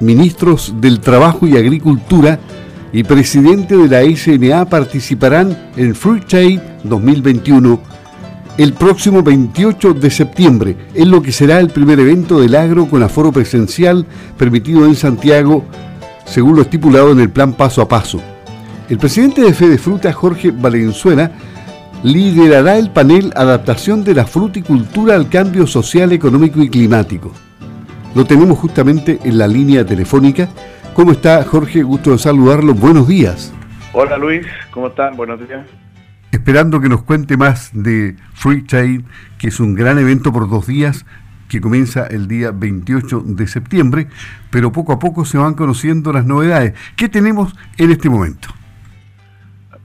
ministros del Trabajo y Agricultura y presidente de la SNA participarán en Free Trade 2021 el próximo 28 de septiembre, en lo que será el primer evento del agro con aforo presencial permitido en Santiago, según lo estipulado en el plan paso a paso. El presidente de Fede Fruta, Jorge Valenzuela, liderará el panel Adaptación de la fruticultura al cambio social, económico y climático. Lo tenemos justamente en la línea telefónica. ¿Cómo está Jorge? Gusto de saludarlo. Buenos días. Hola Luis, ¿cómo están? Buenos días. Esperando que nos cuente más de Free Trade, que es un gran evento por dos días que comienza el día 28 de septiembre, pero poco a poco se van conociendo las novedades. ¿Qué tenemos en este momento?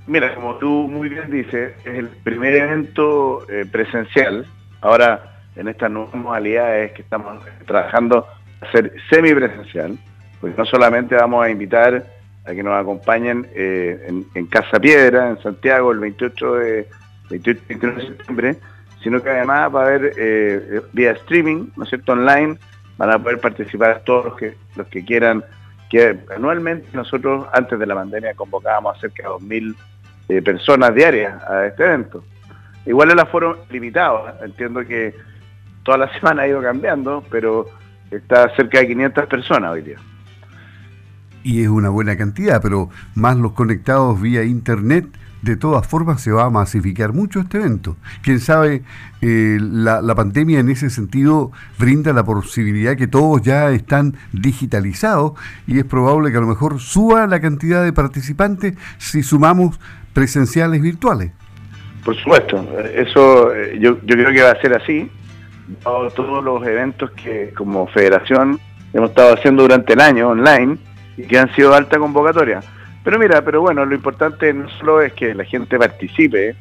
Mira, como tú muy bien dices, es el primer evento eh, presencial. Ahora en estas nuevas modalidades que estamos trabajando a ser semipresencial, porque no solamente vamos a invitar a que nos acompañen eh, en, Casa Piedra, en Santiago, el 28 de, 28 de septiembre, sino que además va a haber eh, vía streaming, ¿no es cierto?, online, van a poder participar todos los que, los que quieran, que anualmente nosotros antes de la pandemia convocábamos a cerca de 2.000 eh, personas diarias a este evento. Igual el aforo limitado, entiendo que toda la semana ha ido cambiando, pero está cerca de 500 personas hoy día. Y es una buena cantidad, pero más los conectados vía internet, de todas formas se va a masificar mucho este evento. Quién sabe, eh, la, la, pandemia en ese sentido brinda la posibilidad que todos ya están digitalizados y es probable que a lo mejor suba la cantidad de participantes si sumamos presenciales virtuales. Por supuesto, eso eh, yo, yo creo que va a ser así todos los eventos que como federación hemos estado haciendo durante el año online y que han sido alta convocatoria. Pero mira, pero bueno, lo importante no solo es que la gente participe,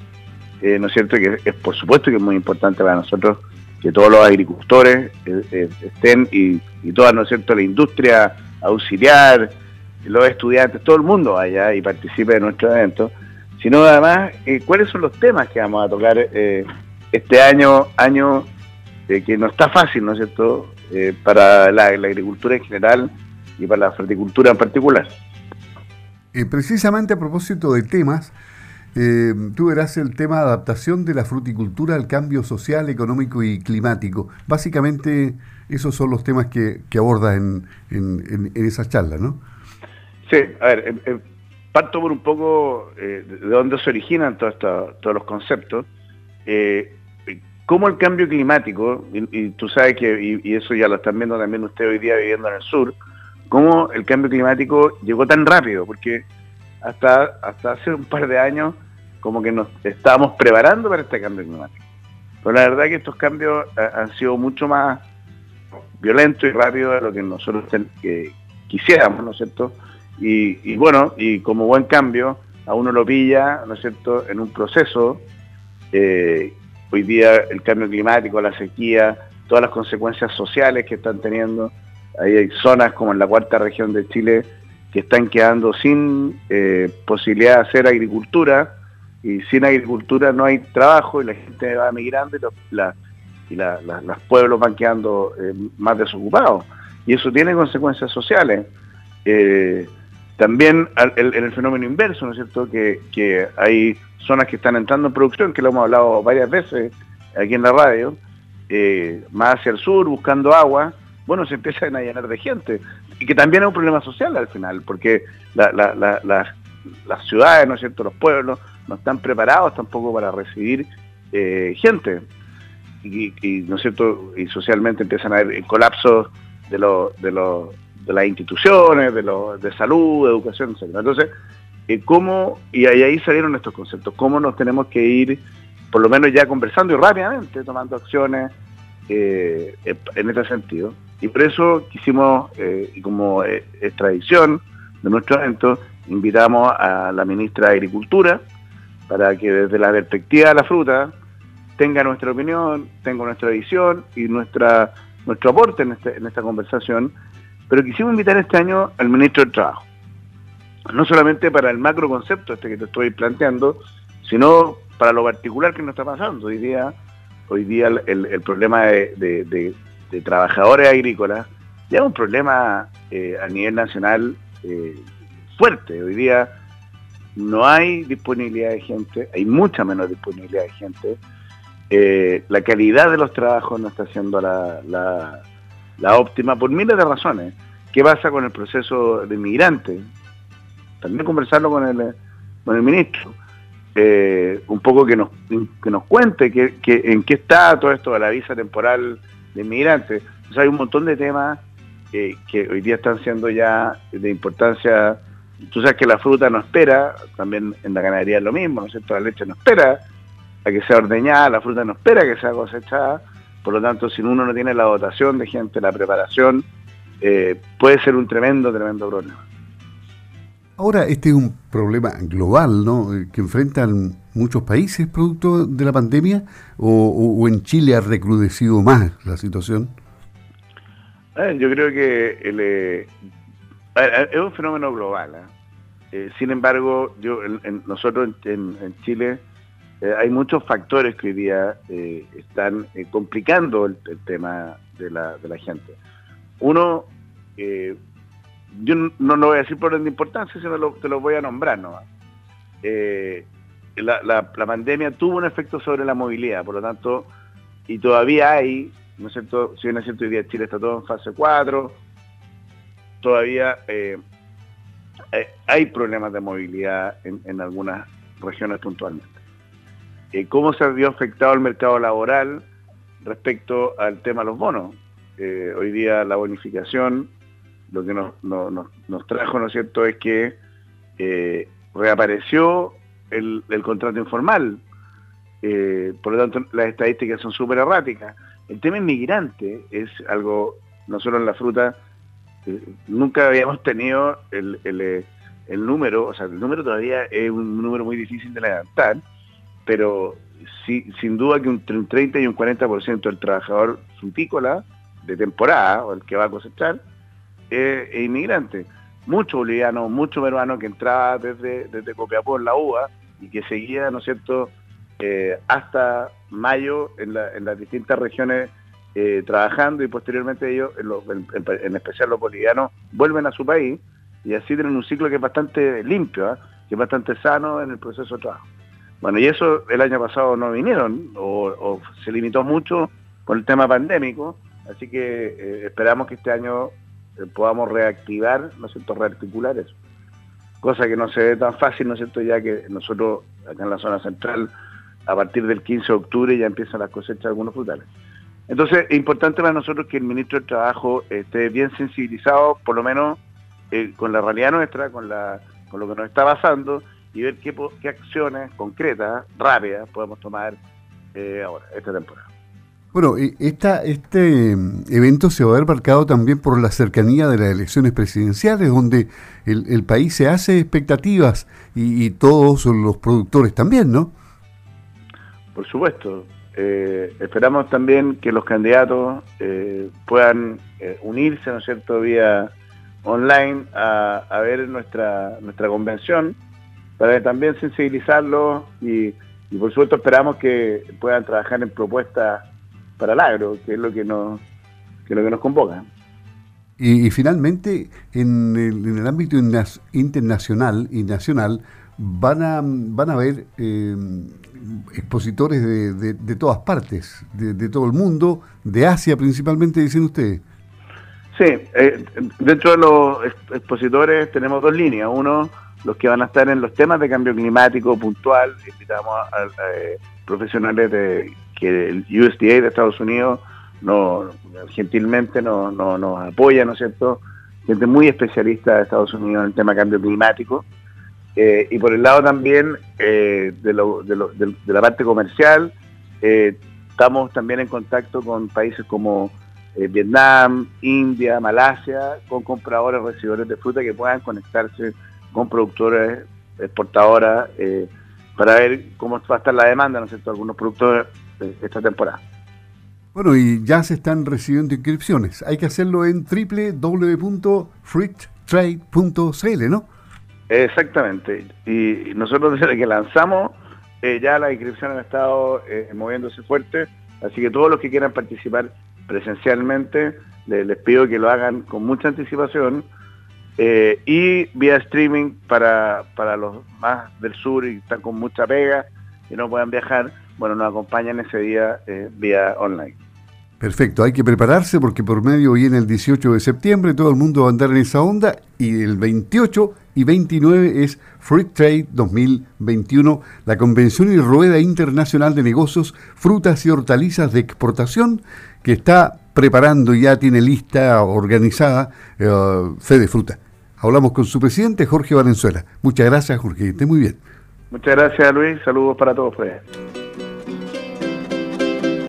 eh, ¿no es cierto? Que es por supuesto que es muy importante para nosotros que todos los agricultores eh, eh, estén y, y, toda, ¿no es cierto?, la industria auxiliar, los estudiantes, todo el mundo vaya y participe de nuestro evento, sino además cuáles son los temas que vamos a tocar este año, año que no está fácil, ¿no es cierto?, eh, para la, agricultura en general y para la fruticultura en particular. Eh, precisamente a propósito de temas, eh, tú verás el tema de adaptación de la fruticultura al cambio social, económico y climático. Básicamente esos son los temas que, que abordas en, en, esa charla, ¿no? Sí, a ver, parto por un poco de dónde se originan todos, todos los conceptos. Eh, cómo el cambio climático, y, tú sabes que, y, eso ya lo están viendo también ustedes hoy día viviendo en el sur, cómo el cambio climático llegó tan rápido, porque hasta, hasta hace un par de años como que nos estábamos preparando para este cambio climático. Pero la verdad que estos cambios eh, han sido mucho más violentos y rápidos de lo que nosotros quisiéramos, ¿no es cierto? Y, y, bueno, y como buen cambio, a uno lo pilla, ¿no es cierto?, en un proceso eh, hoy día el cambio climático, la sequía, todas las consecuencias sociales que están teniendo. Ahí hay zonas como en la cuarta región de Chile que están quedando sin eh, posibilidad de hacer agricultura y sin agricultura no hay trabajo y la gente va migrando y, los, y los pueblos van quedando eh, más desocupados. Y eso tiene consecuencias sociales. Eh, también en el, fenómeno inverso, ¿no es cierto? Que, que hay zonas que están entrando en producción, que lo hemos hablado varias veces aquí en la radio, eh, más hacia el sur, buscando agua, bueno, se empiezan a llenar de gente. Y que también es un problema social al final, porque las ciudades, ¿no es cierto?, los pueblos no están preparados tampoco para recibir eh, gente. Y, ¿no es cierto?, y socialmente empiezan a haber colapsos de, de, de las instituciones, de, de salud, educación, etc. Entonces, eh, cómo, y ahí, salieron estos conceptos, cómo nos tenemos que ir, por lo menos ya conversando y rápidamente, tomando acciones eh, en este sentido. Y por eso quisimos, eh, como es tradición de nuestro evento, invitamos a la ministra de Agricultura para que desde la perspectiva de la fruta tenga nuestra opinión, tenga nuestra visión y nuestra nuestro aporte en, este, en esta conversación. Pero quisimos invitar este año al ministro del Trabajo no solamente para el macro concepto este que te estoy planteando, sino para lo particular que nos está pasando. Hoy día, hoy día el, problema de, trabajadores agrícolas ya es un problema a nivel nacional fuerte. Hoy día no hay disponibilidad de gente, hay mucha menos disponibilidad de gente. la calidad de los trabajos no está siendo la, óptima por miles de razones. ¿Qué pasa con el proceso de inmigrante? También conversarlo con el, con el ministro. Eh, un poco que nos, que nos cuente que, en qué está todo esto de la visa temporal de inmigrantes. hay un montón de temas que hoy día están siendo ya de importancia. Tú sabes que la fruta no espera, también en la ganadería es lo mismo, ¿no es cierto? La leche no espera a que sea ordeñada, la fruta no espera que sea cosechada. Por lo tanto, si uno no tiene la dotación de gente, la preparación, eh, puede ser un tremendo, tremendo problema. Ahora, este es un problema global, ¿no? Eh, que enfrentan muchos países producto de la pandemia, o, en Chile ha recrudecido más la situación. yo creo que eh, es un fenómeno global. ¿eh? sin embargo, yo, nosotros en, Chile hay muchos factores que hoy día están complicando el, tema de la, gente. Uno, yo no lo voy a decir por orden de importancia, sino te lo voy a nombrar ¿no? Eh, la, pandemia tuvo un efecto sobre la movilidad, por lo tanto, y todavía hay, ¿no es cierto? Si bien es cierto, hoy día Chile está todo en fase 4, todavía eh, eh, hay problemas de movilidad en, algunas regiones puntualmente. ¿Cómo se vio afectado el mercado laboral respecto al tema de los bonos? hoy día la bonificación lo que nos, nos, trajo, ¿no es cierto?, es que eh, reapareció el, contrato informal. Eh, por lo tanto, las estadísticas son súper erráticas. El tema inmigrante es algo, nosotros en la fruta eh, nunca habíamos tenido el, el, número, o sea, el número todavía es un número muy difícil de levantar, pero sin duda que un, un 30 y un 40% del trabajador frutícola de temporada, o el que va a cosechar, eh, e inmigrantes. Muchos bolivianos, muchos peruanos que entraba desde, desde Copiapó en la UBA y que seguía, ¿no es cierto?, eh, hasta mayo en, las distintas regiones eh, trabajando y posteriormente ellos, en, especial los bolivianos, vuelven a su país y así tienen un ciclo que es bastante limpio, ¿ah? que es bastante sano en el proceso de trabajo. Bueno, y eso el año pasado no vinieron o, se limitó mucho por el tema pandémico, así que esperamos que este año eh, podamos reactivar, ¿no es cierto?, rearticular eso. Cosa que no se ve tan fácil, ¿no es cierto?, ya que nosotros, acá en la zona central, a partir del 15 de octubre ya empiezan las cosechas de algunos frutales. Entonces, es importante para nosotros que el ministro del Trabajo esté bien sensibilizado, por lo menos eh, con la realidad nuestra, con, la, con lo que nos está pasando, y ver qué, qué acciones concretas, rápidas, podemos tomar eh, ahora, esta temporada. Bueno, esta, este mm, evento se va a ver marcado también por la cercanía de las elecciones presidenciales, donde el, país se hace expectativas y, todos los productores también, ¿no? Por supuesto. Eh, esperamos también que los candidatos eh, puedan eh, unirse, ¿no es cierto?, vía online a, a, ver nuestra, nuestra convención, para también sensibilizarlos y, y por supuesto esperamos que puedan trabajar en propuestas para el agro, que es lo que nos, que lo que nos convoca. Y, finalmente, en el, ámbito internacional y nacional, van a, van a haber eh, expositores de, todas partes, de, todo el mundo, de Asia principalmente, dicen ustedes. Sí, eh, dentro de los expositores tenemos dos líneas. Uno, los que van a estar en los temas de cambio climático puntual, invitamos a, eh, profesionales de que el USDA de Estados Unidos no, gentilmente nos no, apoya, ¿no es cierto? Gente muy especialista de Estados Unidos en el tema cambio climático. Eh, y por el lado también eh, de, la parte comercial, estamos también en contacto con países como Vietnam, India, Malasia, con compradores, recibidores de fruta que puedan conectarse con productores, exportadoras, para ver cómo va a estar la demanda, ¿no es cierto? Algunos productores esta temporada. Bueno, y ya se están recibiendo inscripciones. Hay que hacerlo en www.fruittrade.cl, ¿no? Exactamente. Y nosotros desde que lanzamos, eh, ya las inscripciones han estado eh, moviéndose fuerte, así que todos los que quieran participar presencialmente les, pido que lo hagan con mucha anticipación eh, y vía streaming para, para los más del sur y están con mucha pega y no puedan viajar, bueno, nos acompañan ese día eh, vía online. Perfecto, hay que prepararse porque por medio viene el 18 de septiembre, todo el mundo va a andar en esa onda y el 28 y 29 es Free Trade 2021, la convención y rueda internacional de negocios, frutas y hortalizas de exportación que está preparando ya tiene lista organizada eh, Fede Fruta. Hablamos con su presidente Jorge Valenzuela. Muchas gracias Jorge, esté muy bien. Muchas gracias Luis, saludos para todos. Pues.